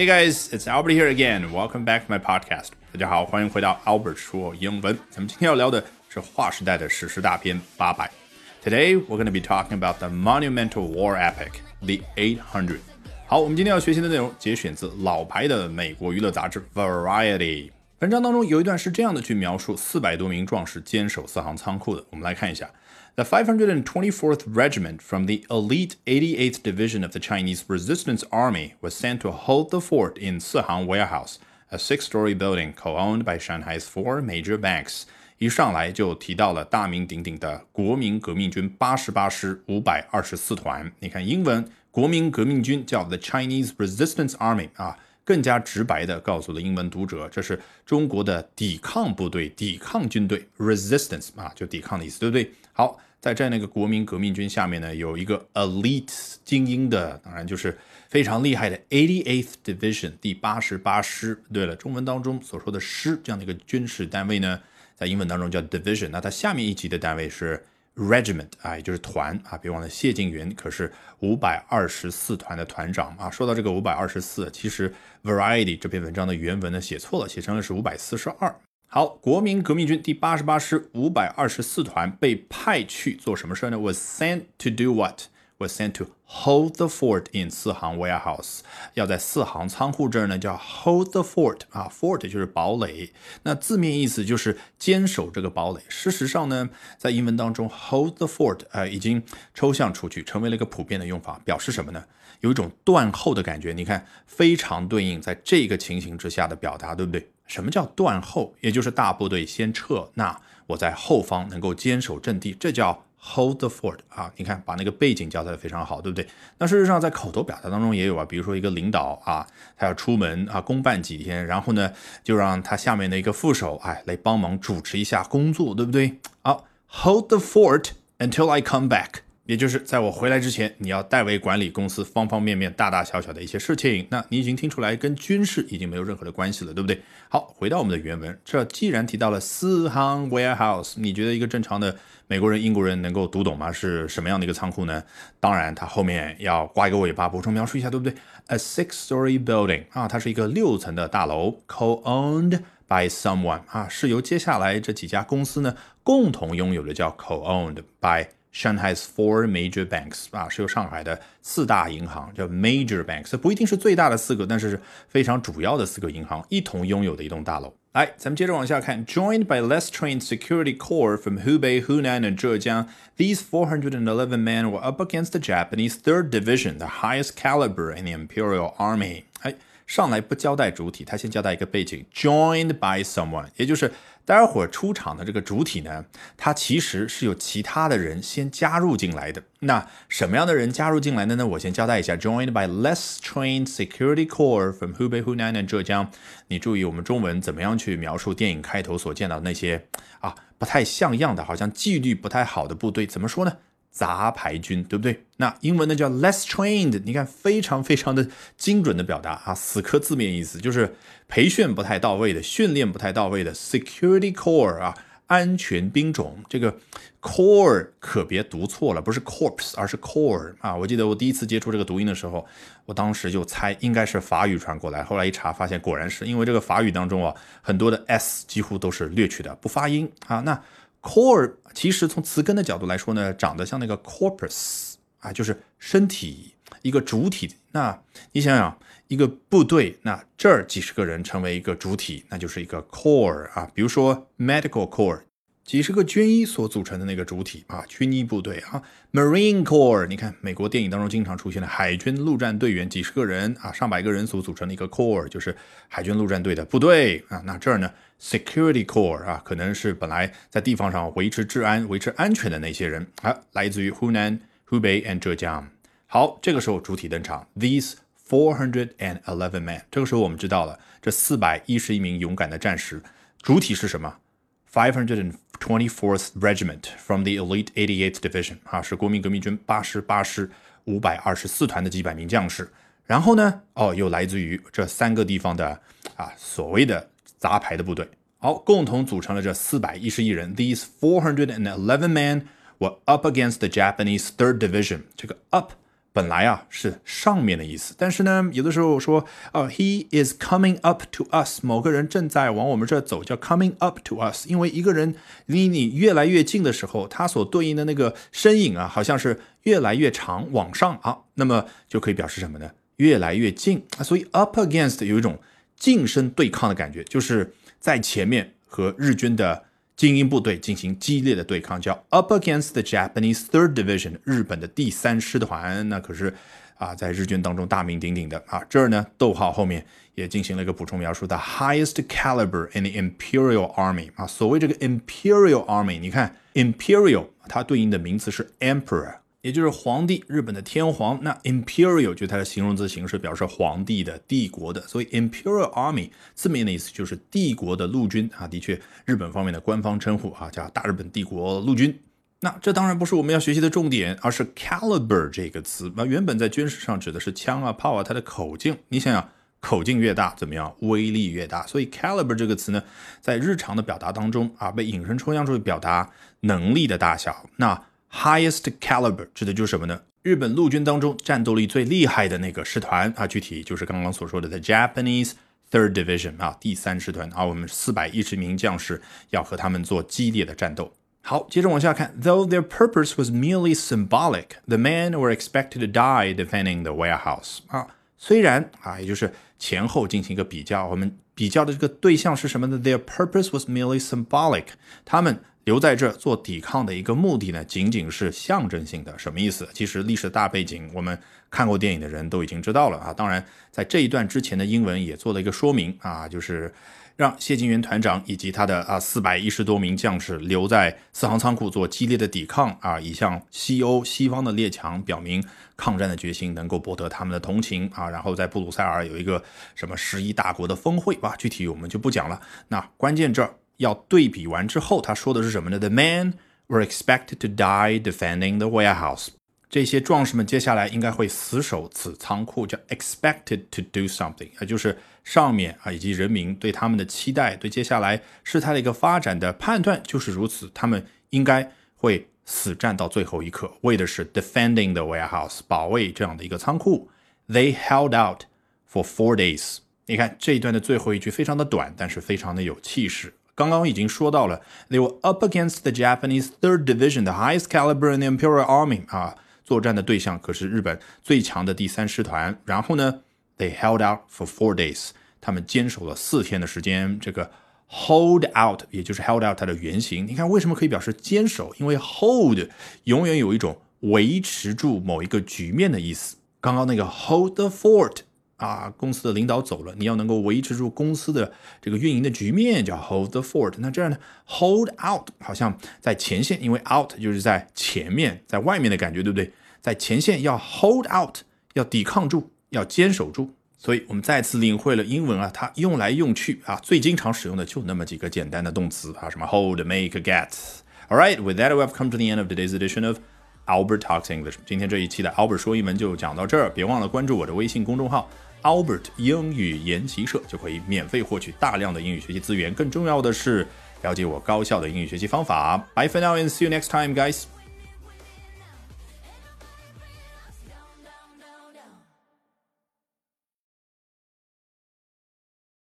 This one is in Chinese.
Hey guys, it's Albert here again. Welcome back to my podcast. 大家好，欢迎回到 Albert 说英文。咱们今天要聊的是划时代的史诗大片《八百》。Today we're going to be talking about the monumental war epic, The 800. 好，我们今天要学习的内容节选自老牌的美国娱乐杂志 Variety。文章当中有一段是这样的去描述四百多名壮士坚守四行仓库的，我们来看一下。The 524th Regiment from the elite 88th Division of the Chinese Resistance Army was sent to hold the fort in Sihang Warehouse, a six-story building co-owned by Shanghai's four major banks. 一上来就提到了大名鼎鼎的国民革命军八十八师五百二十四团。你看英文，国民革命军叫 the Chinese Resistance Army 啊，更加直白的告诉了英文读者，这是中国的抵抗部队、抵抗军队，resistance 啊，就抵抗的意思，对不对？好， 在这样的一个国民革命军下面呢，有一个 elite 精英的，当然就是非常厉害的 eighty eighth division 第八十八师。对了，中文当中所说的师这样的一个军事单位呢，在英文当中叫 division。那它下面一级的单位是 regiment 啊，也就是团啊。别忘了谢晋元可是五百二十四团的团长啊。说到这个五百二十四，其实 Variety 这篇文章的原文呢写错了，写成了是五百四十二。好，国民革命军第八十八师五百二十四团被派去做什么事呢？Was sent to do what? Was sent to hold the fort in 四行 warehouse。要在四行仓库这儿呢，叫 hold the fort 啊，fort 就是堡垒。那字面意思就是坚守这个堡垒。事实上呢，在英文当中，hold the fort 啊，已经抽象出去，成为了一个普遍的用法，表示什么呢？有一种断后的感觉。你看，非常对应在这个情形之下的表达，对不对？什么叫断后？也就是大部队先撤，那我在后方能够坚守阵地，这叫 hold the fort 啊。你看，把那个背景交代的非常好，对不对？那事实上，在口头表达当中也有啊，比如说一个领导啊，他要出门啊，公办几天，然后呢，就让他下面的一个副手哎来帮忙主持一下工作，对不对？好，hold the fort until I come back。也就是在我回来之前，你要代为管理公司方方面面、大大小小的一些事情。那你已经听出来，跟军事已经没有任何的关系了，对不对？好，回到我们的原文，这既然提到了四行 warehouse，你觉得一个正常的美国人、英国人能够读懂吗？是什么样的一个仓库呢？当然，它后面要挂一个尾巴，补充描述一下，对不对？A six-story building 啊，它是一个六层的大楼，co-owned by someone 啊，是由接下来这几家公司呢共同拥有的，叫 co-owned by。Shanghai's four major banks 啊，是由上海的四大银行叫 major banks，不一定是最大的四个，但是是非常主要的四个银行一同拥有的一栋大楼。来，咱们接着往下看。Joined by less trained security corps from Hubei, Hunan, and Zhejiang, these 411 men were up against the Japanese Third Division, the highest caliber in the Imperial Army. 哎， 上来不交代主体，他先交代一个背景。Joined by someone，也就是待会儿出场的这个主体呢，他其实是有其他的人先加入进来的。那什么样的人加入进来的呢？我先交代一下：Joined by less trained security corps from Hubei, Hunan, and Zhejiang。你注意我们中文怎么样去描述电影开头所见到的那些啊不太像样的，好像纪律不太好的部队？怎么说呢？杂牌军，对不对？那英文呢叫 less trained，你看非常非常的精准的表达啊，死磕字面意思就是培训不太到位的，训练不太到位的 security corps 啊，安全兵种。这个 core 可别读错了，不是 corps，而是 core 啊。我记得我第一次接触这个读音的时候，我当时就猜应该是法语传过来，后来一查发现果然是因为这个法语当中啊，很多的 s 几乎都是略去的，不发音啊。那 core 其实从词根的角度来说呢，长得像那个 corpus 啊，就是身体一个主体。那你想想，一个部队，那这儿几十个人成为一个主体，那就是一个 core 啊。比如说 medical core。几十个军医所组成的那个主体啊，军医部队啊，Marine Corps，你看美国电影当中经常出现的海军陆战队员，几十个人啊，上百个人所组成的一个 Corps，就是海军陆战队的部队啊。那这儿呢，Security Corps 啊，可能是本来在地方上维持治安、维持安全的那些人啊，来自于湖南、湖北 and 浙江。好，这个时候主体登场，These four hundred and eleven men。这个时候我们知道了，这四百一十一名勇敢的战士，主体是什么？Five hundred and twenty-fourth Regiment from the elite eighty-eighth Division 啊，是国民革命军八十八师五百二十四团的几百名将士。然后呢，哦，又来自于这三个地方的啊所谓的杂牌的部队。好，共同组成了这四百一十一人。These four hundred and eleven men were up against the Japanese Third Division。这个 up 本来啊是上面的意思，但是呢，有的时候说，呃，he is coming up to us，某个人正在往我们这走，叫 coming up to us。因为一个人离你越来越近的时候，他所对应的那个身影啊，好像是越来越长，往上啊，那么就可以表示什么呢？越来越近啊。所以 up against 有一种近身对抗的感觉，就是在前面和日军的。精英部队进行激烈的对抗，叫 Up against the Japanese Third Division，日本的第三师团，那可是啊，在日军当中大名鼎鼎的啊。这儿呢，逗号后面也进行了一个补充描述，the highest caliber in the Imperial Army 啊。所谓这个 Imperial Army，你看 Imperial，它对应的名词是 Emperor。也就是皇帝，日本的天皇。那 imperial 就它的形容词形式，表示皇帝的、帝国的。所以 imperial army 字面的意思就是帝国的陆军啊。的确，日本方面的官方称呼啊叫大日本帝国陆军。那这当然不是我们要学习的重点，而是 caliber 这个词。那原本在军事上指的是枪啊、炮啊，它的口径。你想想，口径越大怎么样，威力越大。所以 caliber 这个词呢，在日常的表达当中啊，被引申抽象出去表达能力的大小。那 Highest caliber 指的就是什么呢？日本陆军当中战斗力最厉害的那个师团啊，具体就是刚刚所说的 the Japanese Third Division 啊，第三师团啊，我们四百一十名将士要和他们做激烈的战斗。好，接着往下看，Though their purpose was merely symbolic, the men were expected to die defending the warehouse 啊，虽然啊，也就是前后进行一个比较，我们比较的这个对象是什么呢？Their purpose was merely symbolic，他们。留在这做抵抗的一个目的呢，仅仅是象征性的，什么意思？其实历史大背景，我们看过电影的人都已经知道了啊。当然，在这一段之前的英文也做了一个说明啊，就是让谢金元团长以及他的啊四百一十多名将士留在四行仓库做激烈的抵抗啊，以向西欧西方的列强表明抗战的决心，能够博得他们的同情啊。然后在布鲁塞尔有一个什么十一大国的峰会吧，具体我们就不讲了。那关键这儿。要对比完之后，他说的是什么呢？The men were expected to die defending the warehouse。这些壮士们接下来应该会死守此仓库，叫 expected to do something，也就是上面啊以及人民对他们的期待，对接下来事态的一个发展的判断就是如此。他们应该会死战到最后一刻，为的是 defending the warehouse，保卫这样的一个仓库。They held out for four days。你看这一段的最后一句非常的短，但是非常的有气势。刚刚已经说到了，they were up against the Japanese Third Division, the highest caliber in the Imperial Army 啊，作战的对象可是日本最强的第三师团。然后呢，they held out for four days，他们坚守了四天的时间。这个 hold out 也就是 held out 它的原型，你看为什么可以表示坚守？因为 hold 永远有一种维持住某一个局面的意思。刚刚那个 hold the fort。啊，公司的领导走了，你要能够维持住公司的这个运营的局面，叫 hold the fort。那这样呢，hold out 好像在前线，因为 out 就是在前面，在外面的感觉，对不对？在前线要 hold out，要抵抗住，要坚守住。所以我们再次领会了英文啊，它用来用去啊，最经常使用的就那么几个简单的动词啊，什么 hold、make、get。All right, with that, we have come to the end of today's edition of Albert Talks English。今天这一期的 Albert 说英文就讲到这儿，别忘了关注我的微信公众号。Albert 英语研习社就可以免费获取大量的英语学习资源，更重要的是了解我高效的英语学习方法。Bye for now and see you next time, guys.